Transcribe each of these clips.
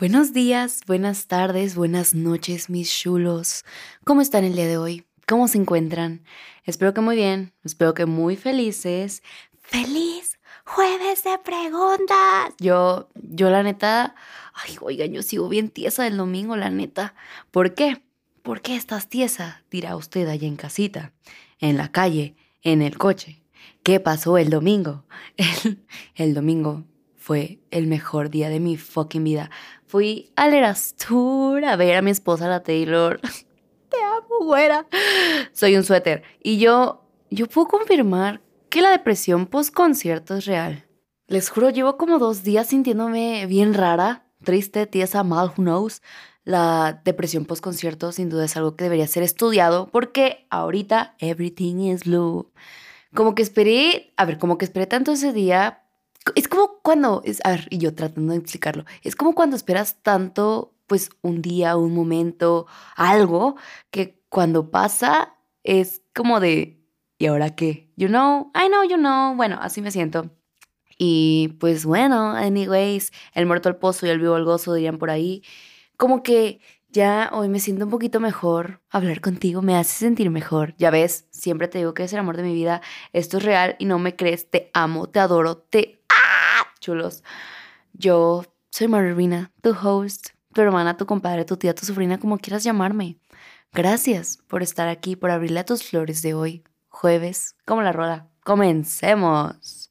Buenos días, buenas tardes, buenas noches, mis chulos. ¿Cómo están el día de hoy? ¿Cómo se encuentran? Espero que muy bien, espero que muy felices. ¡Feliz jueves de preguntas! Yo, yo la neta, ay, oigan, yo sigo bien tiesa del domingo, la neta. ¿Por qué? ¿Por qué estás tiesa? Dirá usted allá en casita, en la calle, en el coche. ¿Qué pasó el domingo? El, el domingo fue el mejor día de mi fucking vida. Fui al Eras Tour a ver a mi esposa, la Taylor. Te amo, güera. Soy un suéter. Y yo, yo puedo confirmar que la depresión post-concierto es real. Les juro, llevo como dos días sintiéndome bien rara, triste, tiesa, mal, who knows. La depresión post-concierto sin duda es algo que debería ser estudiado porque ahorita everything is blue. Como que esperé, a ver, como que esperé tanto ese día es como cuando, es, a ver, y yo tratando de explicarlo, es como cuando esperas tanto, pues un día, un momento, algo, que cuando pasa es como de, ¿y ahora qué? You know, I know, you know, bueno, así me siento. Y pues bueno, anyways, el muerto al pozo y el vivo al gozo dirían por ahí. Como que ya hoy me siento un poquito mejor. Hablar contigo me hace sentir mejor. Ya ves, siempre te digo que es el amor de mi vida. Esto es real y no me crees. Te amo, te adoro, te chulos. Yo soy Marina, tu host, tu hermana, tu compadre, tu tía, tu sobrina, como quieras llamarme. Gracias por estar aquí, por abrirle a tus flores de hoy, jueves, como la rueda. Comencemos.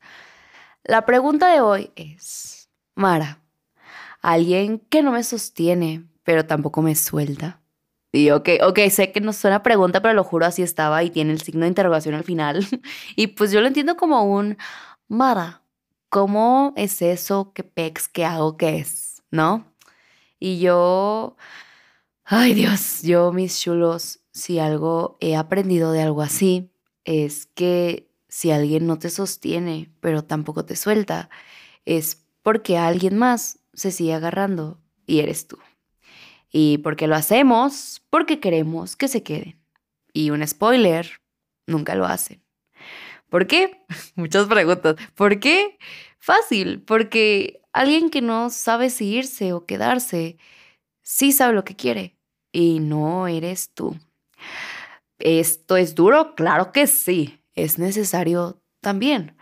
La pregunta de hoy es, Mara, alguien que no me sostiene, pero tampoco me suelta. Y ok, ok, sé que no suena pregunta, pero lo juro así estaba y tiene el signo de interrogación al final. y pues yo lo entiendo como un, Mara, ¿cómo es eso? ¿Qué pex? ¿Qué hago? ¿Qué es? ¿No? Y yo, ay Dios, yo mis chulos, si algo he aprendido de algo así, es que si alguien no te sostiene, pero tampoco te suelta, es porque alguien más se sigue agarrando y eres tú. ¿Y por qué lo hacemos? Porque queremos que se queden. Y un spoiler, nunca lo hacen. ¿Por qué? Muchas preguntas. ¿Por qué? Fácil, porque alguien que no sabe si irse o quedarse, sí sabe lo que quiere y no eres tú. ¿Esto es duro? Claro que sí. Es necesario también.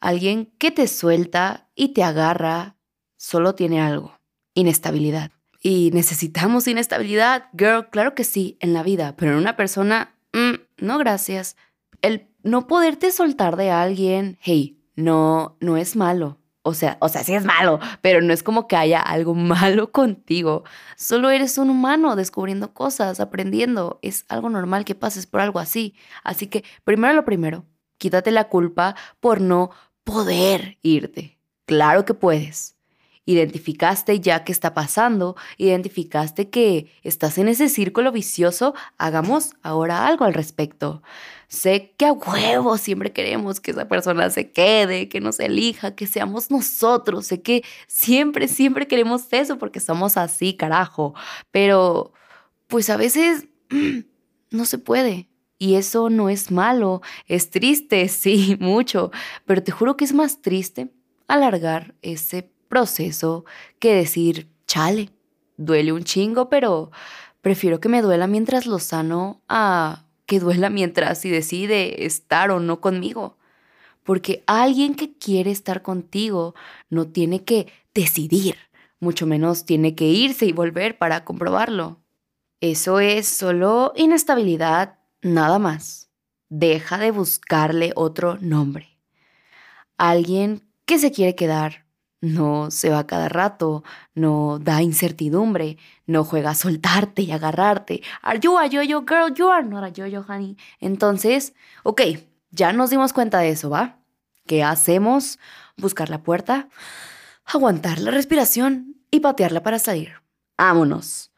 Alguien que te suelta y te agarra solo tiene algo, inestabilidad. Y necesitamos inestabilidad, girl, claro que sí, en la vida, pero en una persona, mm, no gracias. El no poderte soltar de alguien, hey, no, no es malo. O sea, o sea, sí es malo, pero no es como que haya algo malo contigo. Solo eres un humano descubriendo cosas, aprendiendo. Es algo normal que pases por algo así. Así que, primero lo primero, quítate la culpa por no poder irte. Claro que puedes. Identificaste ya qué está pasando, identificaste que estás en ese círculo vicioso, hagamos ahora algo al respecto. Sé que a huevo siempre queremos que esa persona se quede, que nos elija, que seamos nosotros. Sé que siempre, siempre queremos eso porque somos así, carajo. Pero, pues a veces no se puede. Y eso no es malo, es triste, sí, mucho, pero te juro que es más triste alargar ese proceso que decir, chale, duele un chingo, pero prefiero que me duela mientras lo sano a que duela mientras si decide estar o no conmigo. Porque alguien que quiere estar contigo no tiene que decidir, mucho menos tiene que irse y volver para comprobarlo. Eso es solo inestabilidad, nada más. Deja de buscarle otro nombre. Alguien que se quiere quedar no se va cada rato, no da incertidumbre, no juega a soltarte y agarrarte. Are you a yo-yo girl? You are not a yo-yo honey. Entonces, ok, ya nos dimos cuenta de eso, ¿va? ¿Qué hacemos? Buscar la puerta, aguantar la respiración y patearla para salir. Vámonos.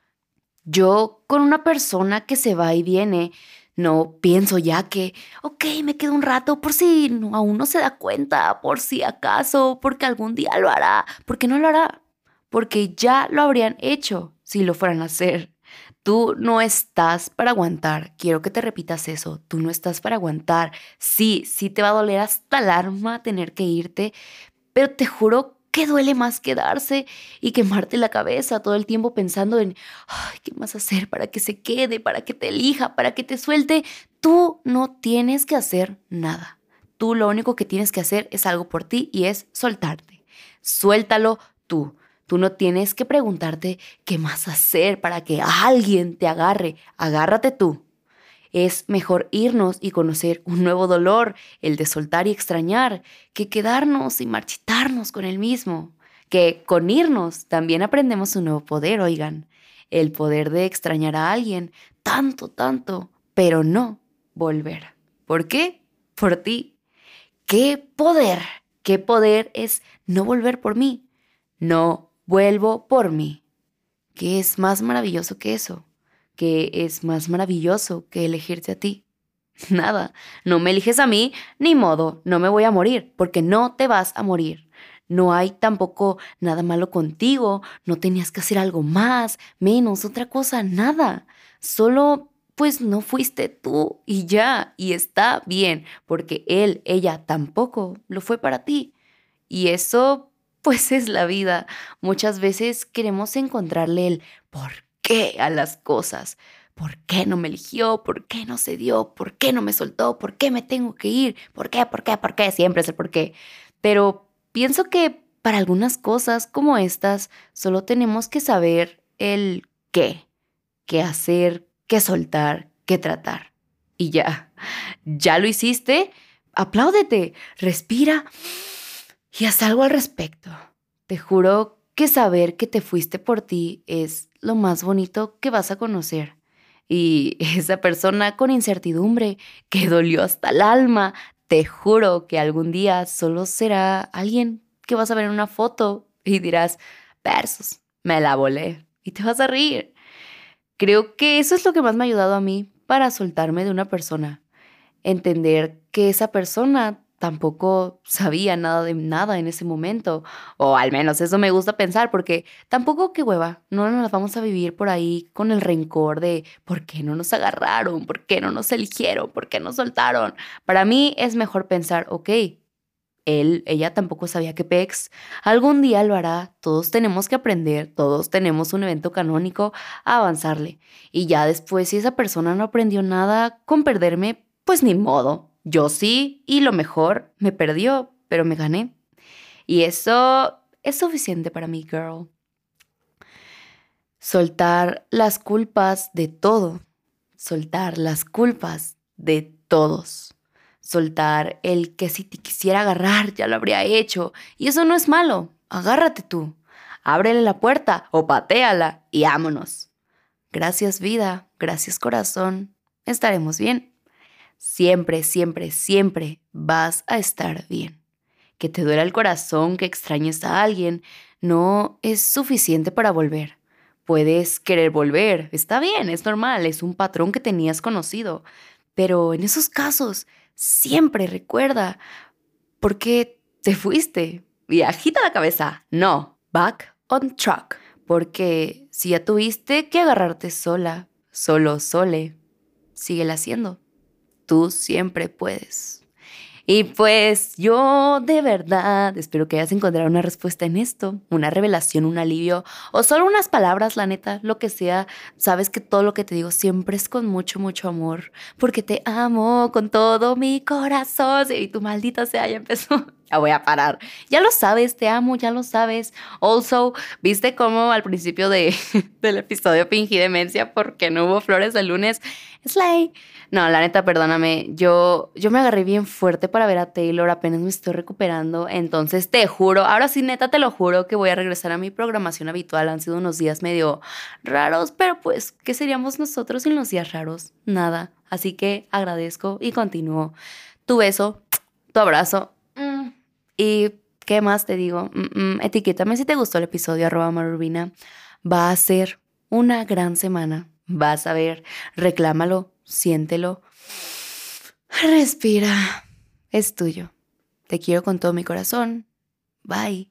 Yo con una persona que se va y viene, no pienso ya que, ok, me quedo un rato por si no, aún no se da cuenta, por si acaso, porque algún día lo hará. porque no lo hará? Porque ya lo habrían hecho si lo fueran a hacer. Tú no estás para aguantar. Quiero que te repitas eso. Tú no estás para aguantar. Sí, sí te va a doler hasta el arma tener que irte, pero te juro ¿Qué duele más quedarse y quemarte la cabeza todo el tiempo pensando en, ¿qué más hacer para que se quede, para que te elija, para que te suelte? Tú no tienes que hacer nada. Tú lo único que tienes que hacer es algo por ti y es soltarte. Suéltalo tú. Tú no tienes que preguntarte qué más hacer para que alguien te agarre. Agárrate tú. Es mejor irnos y conocer un nuevo dolor, el de soltar y extrañar, que quedarnos y con el mismo. Que con irnos también aprendemos un nuevo poder, oigan. El poder de extrañar a alguien tanto, tanto, pero no volver. ¿Por qué? Por ti. ¿Qué poder? ¿Qué poder es no volver por mí? No vuelvo por mí. ¿Qué es más maravilloso que eso? ¿Qué es más maravilloso que elegirte a ti? Nada, no me eliges a mí, ni modo, no me voy a morir, porque no te vas a morir. No hay tampoco nada malo contigo, no tenías que hacer algo más, menos, otra cosa, nada. Solo, pues no fuiste tú y ya, y está bien, porque él, ella tampoco lo fue para ti. Y eso, pues es la vida. Muchas veces queremos encontrarle el por qué a las cosas. ¿Por qué no me eligió? ¿Por qué no se dio? ¿Por qué no me soltó? ¿Por qué me tengo que ir? ¿Por qué? ¿Por qué? ¿Por qué? Siempre es el por qué. Pero pienso que para algunas cosas como estas solo tenemos que saber el qué, qué hacer, qué soltar, qué tratar. Y ya, ya lo hiciste, apláudete, respira y haz algo al respecto. Te juro que saber que te fuiste por ti es lo más bonito que vas a conocer. Y esa persona con incertidumbre que dolió hasta el alma, te juro que algún día solo será alguien que vas a ver en una foto y dirás, versos, me la volé. Y te vas a reír. Creo que eso es lo que más me ha ayudado a mí para soltarme de una persona. Entender que esa persona tampoco sabía nada de nada en ese momento. O al menos eso me gusta pensar, porque tampoco qué hueva, no nos vamos a vivir por ahí con el rencor de por qué no nos agarraron, por qué no nos eligieron, por qué nos soltaron. Para mí es mejor pensar, ok, él, ella tampoco sabía que PEX algún día lo hará, todos tenemos que aprender, todos tenemos un evento canónico a avanzarle. Y ya después, si esa persona no aprendió nada con perderme, pues ni modo, yo sí, y lo mejor, me perdió, pero me gané. Y eso es suficiente para mí, girl. Soltar las culpas de todo. Soltar las culpas de todos. Soltar el que si te quisiera agarrar ya lo habría hecho. Y eso no es malo. Agárrate tú. Ábrele la puerta o pateala y vámonos. Gracias vida, gracias corazón. Estaremos bien siempre, siempre, siempre vas a estar bien. Que te duela el corazón, que extrañes a alguien, no es suficiente para volver. Puedes querer volver, está bien, es normal, es un patrón que tenías conocido, pero en esos casos siempre recuerda por qué te fuiste y agita la cabeza. No, back on track, porque si ya tuviste que agarrarte sola, solo, sole, síguela haciendo tú siempre puedes. Y pues yo de verdad espero que hayas encontrado una respuesta en esto, una revelación, un alivio o solo unas palabras, la neta, lo que sea. Sabes que todo lo que te digo siempre es con mucho, mucho amor, porque te amo con todo mi corazón. Y tu maldita sea, ya empezó. Voy a parar. Ya lo sabes, te amo, ya lo sabes. Also, ¿viste cómo al principio de, del episodio fingí demencia porque no hubo flores el lunes? Slay. No, la neta, perdóname. Yo, yo me agarré bien fuerte para ver a Taylor. Apenas me estoy recuperando. Entonces, te juro, ahora sí, neta, te lo juro que voy a regresar a mi programación habitual. Han sido unos días medio raros, pero pues, ¿qué seríamos nosotros sin los días raros? Nada. Así que agradezco y continúo. Tu beso, tu abrazo. Y, ¿qué más te digo? Mm, mm, etiquétame si te gustó el episodio, arroba marubina. Va a ser una gran semana. Vas a ver, reclámalo siéntelo. Respira. Es tuyo. Te quiero con todo mi corazón. Bye.